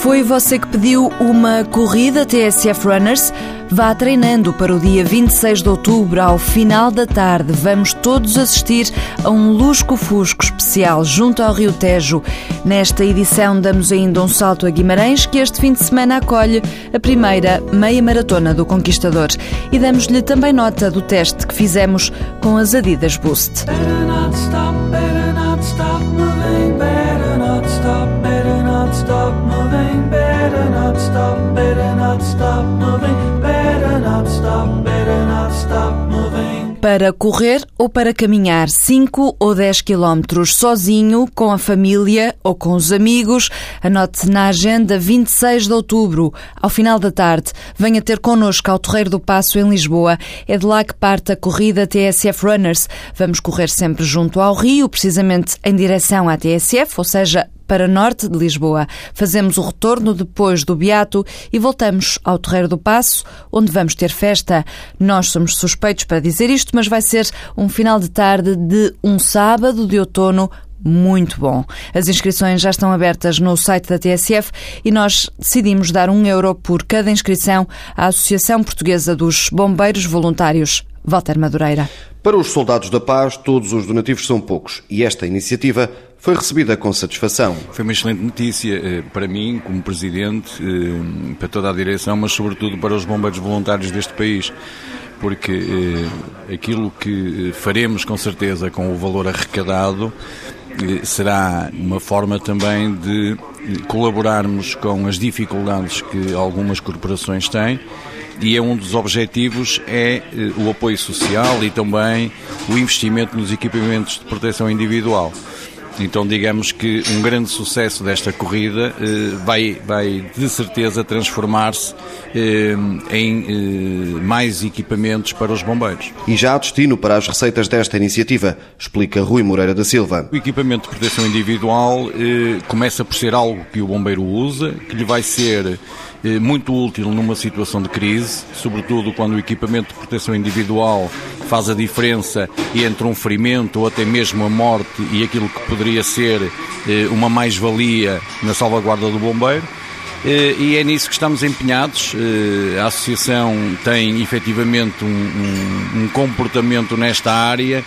Foi você que pediu uma corrida TSF Runners? Vá treinando para o dia 26 de outubro, ao final da tarde. Vamos todos assistir a um lusco-fusco especial junto ao Rio Tejo. Nesta edição, damos ainda um salto a Guimarães, que este fim de semana acolhe a primeira meia maratona do Conquistador. E damos-lhe também nota do teste que fizemos com as Adidas Boost. Para correr ou para caminhar 5 ou 10 quilómetros sozinho, com a família ou com os amigos, anote na agenda 26 de outubro, ao final da tarde. Venha ter connosco ao Torreiro do Passo, em Lisboa. É de lá que parte a corrida TSF Runners. Vamos correr sempre junto ao Rio, precisamente em direção à TSF, ou seja, para norte de Lisboa. Fazemos o retorno depois do Beato e voltamos ao Terreiro do Passo, onde vamos ter festa. Nós somos suspeitos para dizer isto, mas vai ser um final de tarde de um sábado de outono muito bom. As inscrições já estão abertas no site da TSF e nós decidimos dar um euro por cada inscrição à Associação Portuguesa dos Bombeiros Voluntários. Walter Madureira. Para os soldados da paz, todos os donativos são poucos e esta iniciativa foi recebida com satisfação. Foi uma excelente notícia eh, para mim, como Presidente, eh, para toda a direção, mas sobretudo para os bombeiros voluntários deste país porque eh, aquilo que faremos com certeza com o valor arrecadado será uma forma também de colaborarmos com as dificuldades que algumas corporações têm e é um dos objetivos é o apoio social e também o investimento nos equipamentos de proteção individual. Então, digamos que um grande sucesso desta corrida eh, vai, vai de certeza transformar-se eh, em eh, mais equipamentos para os bombeiros. E já há destino para as receitas desta iniciativa, explica Rui Moreira da Silva. O equipamento de proteção individual começa por ser algo que o bombeiro usa, que lhe vai ser muito útil numa situação de crise, sobretudo quando o equipamento de proteção individual faz a diferença entre um ferimento ou até mesmo a morte e aquilo que poderia ser eh, uma mais-valia na salvaguarda do bombeiro. Eh, e é nisso que estamos empenhados. Eh, a Associação tem efetivamente um, um, um comportamento nesta área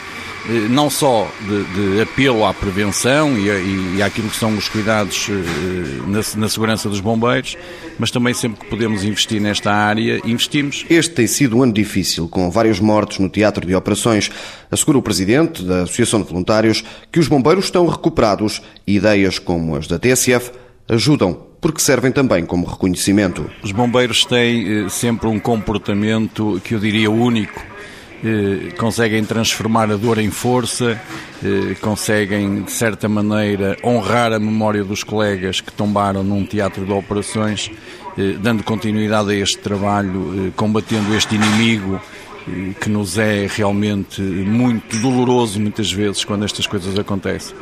não só de, de, apelo à prevenção e, e, e àquilo que são os cuidados eh, na, na, segurança dos bombeiros, mas também sempre que podemos investir nesta área, investimos. Este tem sido um ano difícil, com vários mortos no teatro de operações. Assegura o Presidente da Associação de Voluntários que os bombeiros estão recuperados e ideias como as da TSF ajudam porque servem também como reconhecimento. Os bombeiros têm eh, sempre um comportamento que eu diria único eh, conseguem transformar a dor em força, eh, conseguem, de certa maneira, honrar a memória dos colegas que tombaram num teatro de operações, eh, dando continuidade a este trabalho, combatendo este inimigo que nos é realmente muito doloroso muitas vezes quando estas coisas acontecem.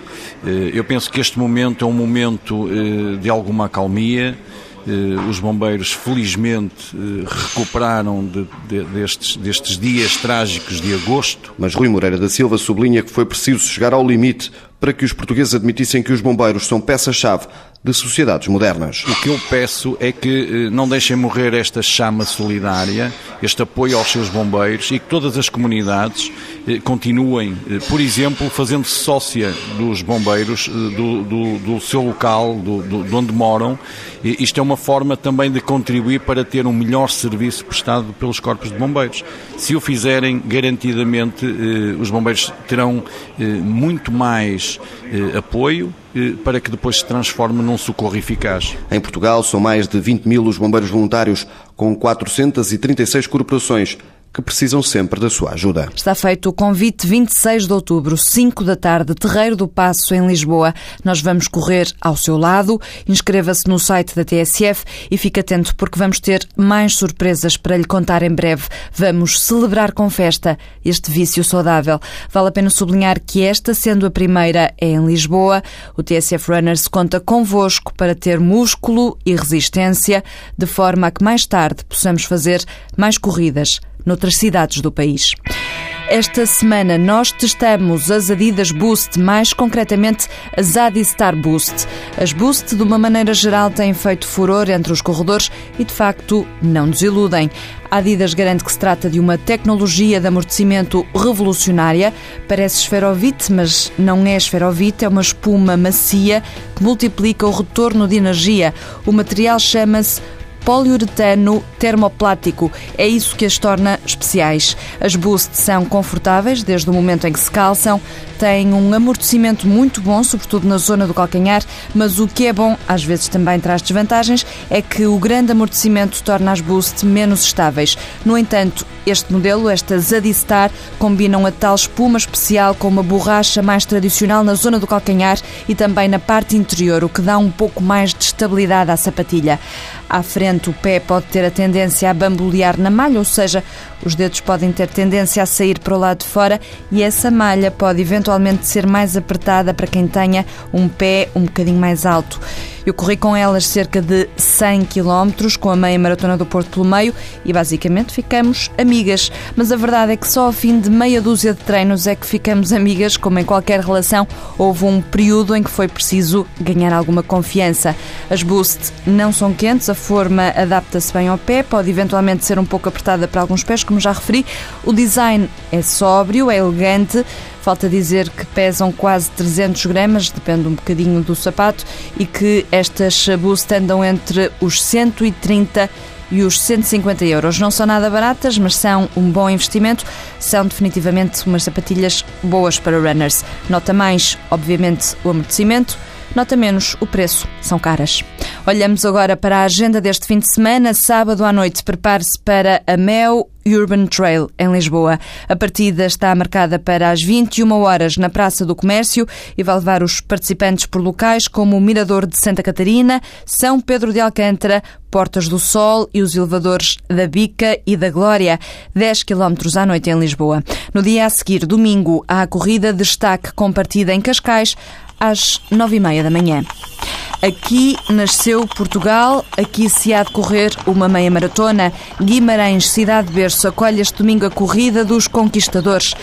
Eu penso que este momento é um momento de alguma acalmia, eh, os bombeiros, felizmente, eh, recuperaram de, de, destes, destes dias trágicos de agosto. Mas Rui Moreira da Silva sublinha que foi preciso chegar ao limite para que os portugueses admitissem que os bombeiros são peça-chave de sociedades modernas. O que eu peço é que eh, não deixem morrer esta chama solidária, este apoio aos seus bombeiros e que todas as comunidades eh, continuem, eh, por exemplo, fazendo-se sócia dos bombeiros do, do, do seu local, do, do, de onde moram. Isto é uma forma também de contribuir para ter um melhor serviço prestado pelos corpos de bombeiros. Se o fizerem, garantidamente os bombeiros terão muito mais apoio para que depois se transforme num socorro eficaz. Em Portugal são mais de 20 mil os bombeiros voluntários, com 436 corporações que precisam sempre da sua ajuda. Está feito o convite 26 de outubro, 5 da tarde, Terreiro do Passo, em Lisboa. Nós vamos correr ao seu lado. Inscreva-se no site da TSF e fique atento porque vamos ter mais surpresas para lhe contar em breve. Vamos celebrar com festa este vício saudável. Vale a pena sublinhar que esta, sendo a primeira, é em Lisboa. O TSF Runners conta convosco para ter músculo e resistência, de forma a que mais tarde possamos fazer mais corridas noutras cidades do país. esta semana nós testamos as Adidas Boost, mais concretamente as Adistar Boost. As Boost, de uma maneira geral, têm feito furor entre os corredores e, de facto, não nos iludem. A Adidas garante que se trata de uma tecnologia de amortecimento revolucionária. Parece esferovite, mas não é esferovite, é uma espuma macia que multiplica o retorno de energia. O material chama-se poliuretano termoplástico. É isso que as torna especiais. As Boost são confortáveis desde o momento em que se calçam, têm um amortecimento muito bom, sobretudo na zona do calcanhar, mas o que é bom, às vezes também traz desvantagens, é que o grande amortecimento torna as Boost menos estáveis. No entanto, este modelo, esta Zadistar, combinam a tal espuma especial com uma borracha mais tradicional na zona do calcanhar e também na parte interior, o que dá um pouco mais de estabilidade à sapatilha. À frente, o pé pode ter a tendência a bambolear na malha, ou seja, os dedos podem ter tendência a sair para o lado de fora e essa malha pode eventualmente ser mais apertada para quem tenha um pé um bocadinho mais alto. Eu corri com elas cerca de 100 km, com a meia maratona do Porto pelo meio e basicamente ficamos amigas. Mas a verdade é que só ao fim de meia dúzia de treinos é que ficamos amigas, como em qualquer relação, houve um período em que foi preciso ganhar alguma confiança. As Boost não são quentes, a forma adapta-se bem ao pé, pode eventualmente ser um pouco apertada para alguns pés, como já referi. O design é sóbrio, é elegante, Falta dizer que pesam quase 300 gramas, depende um bocadinho do sapato, e que estas Boost andam entre os 130 e os 150 euros. Não são nada baratas, mas são um bom investimento. São definitivamente umas sapatilhas boas para runners. Nota mais, obviamente, o amortecimento. Nota menos, o preço. São caras. Olhamos agora para a agenda deste fim de semana. Sábado à noite, prepare-se para a Mel Urban Trail, em Lisboa. A partida está marcada para as 21 horas na Praça do Comércio e vai levar os participantes por locais como o Mirador de Santa Catarina, São Pedro de Alcântara, Portas do Sol e os elevadores da Bica e da Glória, 10 km à noite em Lisboa. No dia a seguir, domingo, há a corrida de destaque com partida em Cascais às 9h30 da manhã. Aqui nasceu Portugal, aqui se há de correr uma meia maratona. Guimarães, cidade de berço, acolhe este domingo a corrida dos conquistadores.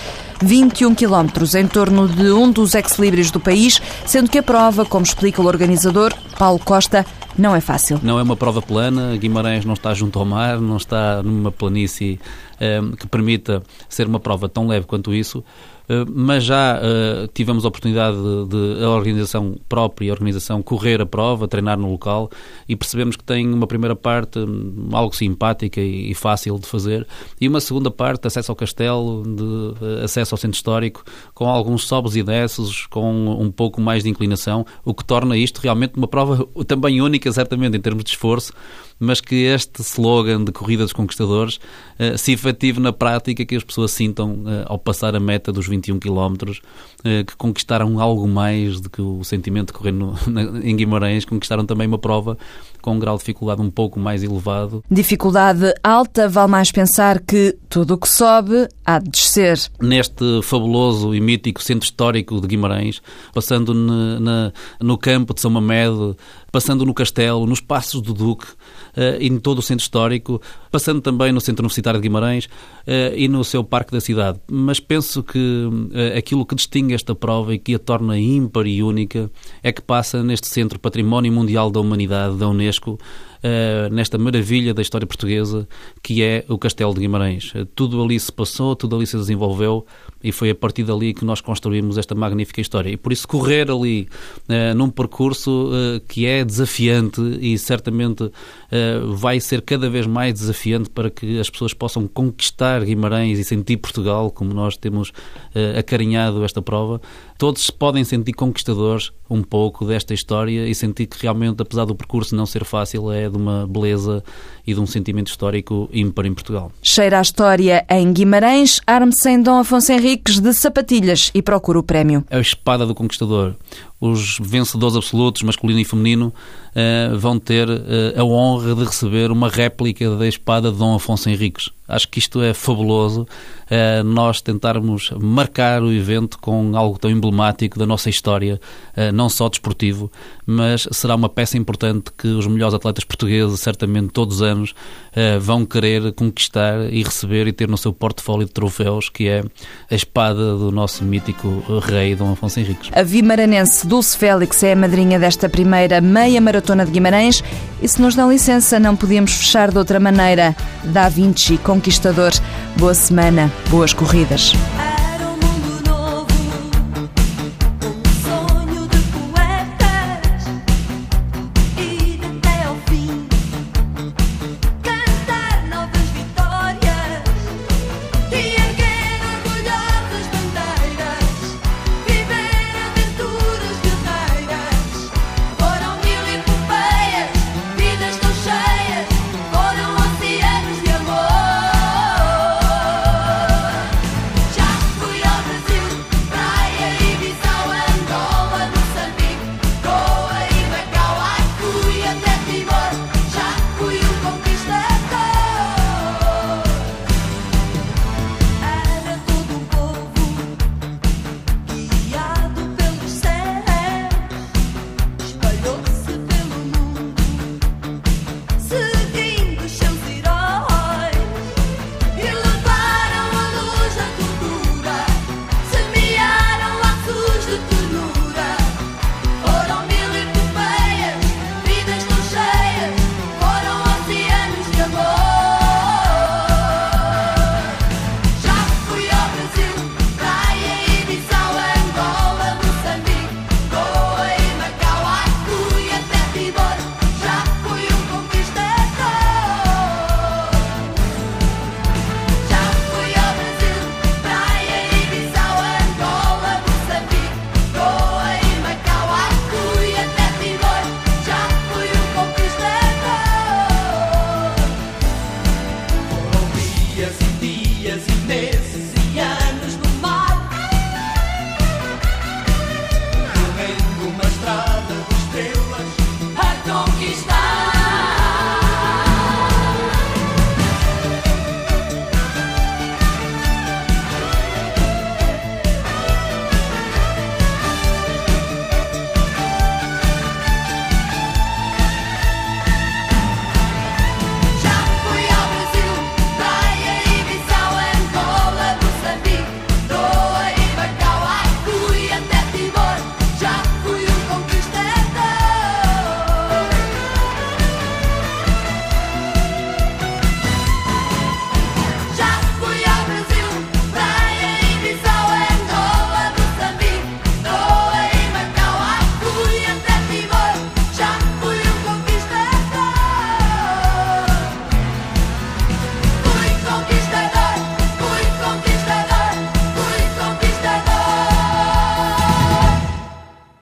21 quilómetros em torno de um dos ex-libris do país, sendo que a prova, como explica o organizador, Paulo Costa, não é fácil. Não é uma prova plana, Guimarães não está junto ao mar, não está numa planície eh, que permita ser uma prova tão leve quanto isso. Eh, mas já uh, tivemos a oportunidade de, de, a organização própria, a organização correr a prova, treinar no local e percebemos que tem uma primeira parte um, algo simpática e, e, fácil de fazer e uma segunda parte, acesso ao castelo, de uh, acesso ao centro histórico, com alguns sobes e desces, com um pouco mais de inclinação, o que torna isto realmente uma prova também única, certamente, em termos de esforço, mas que este slogan de Corrida dos Conquistadores uh, se efetive na prática, que as pessoas sintam uh, ao passar a meta dos 21 km, uh, que conquistaram algo mais do que o sentimento de correr no, na, em Guimarães, conquistaram também uma prova com um grau de dificuldade um pouco mais elevado. Dificuldade alta, vale mais pensar que tudo o que sobe há de descer. Neste fabuloso e mítico centro histórico de Guimarães, passando na, na, no campo de São Mamede, passando no castelo, nos Passos do Duque, uh, em todo o centro histórico, passando também no Centro Universitário de Guimarães uh, e no seu Parque da Cidade. Mas penso que uh, aquilo que distingue esta prova e que a torna ímpar e única é que passa neste Centro Património Mundial da Humanidade da Unesco, Unesco uh, nesta maravilha da história portuguesa que é o Castelo de Guimarães. Uh, tudo ali se passou, tudo ali se desenvolveu e foi a partir dali que nós construímos esta magnífica história. E por isso correr ali uh, num percurso que é desafiante e certamente vai ser cada vez mais desafiante para que as pessoas possam conquistar Guimarães e sentir Portugal, como nós temos acarinhado esta prova. Todos podem sentir conquistadores um pouco desta história e sentir que realmente, apesar do percurso não ser fácil, é de uma beleza e de um sentimento histórico ímpar em Portugal. Cheira a história em Guimarães, arme-se em Dom Afonso Henriques de sapatilhas e procura o prémio. A espada do conquistador. Os vencedores absolutos, masculino e feminino, uh, vão ter uh, a honra de receber uma réplica da espada de Dom Afonso Henriques. Acho que isto é fabuloso, uh, nós tentarmos marcar o evento com algo tão emblemático da nossa história, não só desportivo, mas será uma peça importante que os melhores atletas portugueses, certamente todos os anos, vão querer conquistar e receber e ter no seu portfólio de troféus, que é a espada do nosso mítico rei Dom Afonso Henriques. A vimaranense Dulce Félix é a madrinha desta primeira meia maratona de Guimarães e se nos dão licença não podíamos fechar de outra maneira. Da Vinci, conquistador. Boa semana, boas corridas.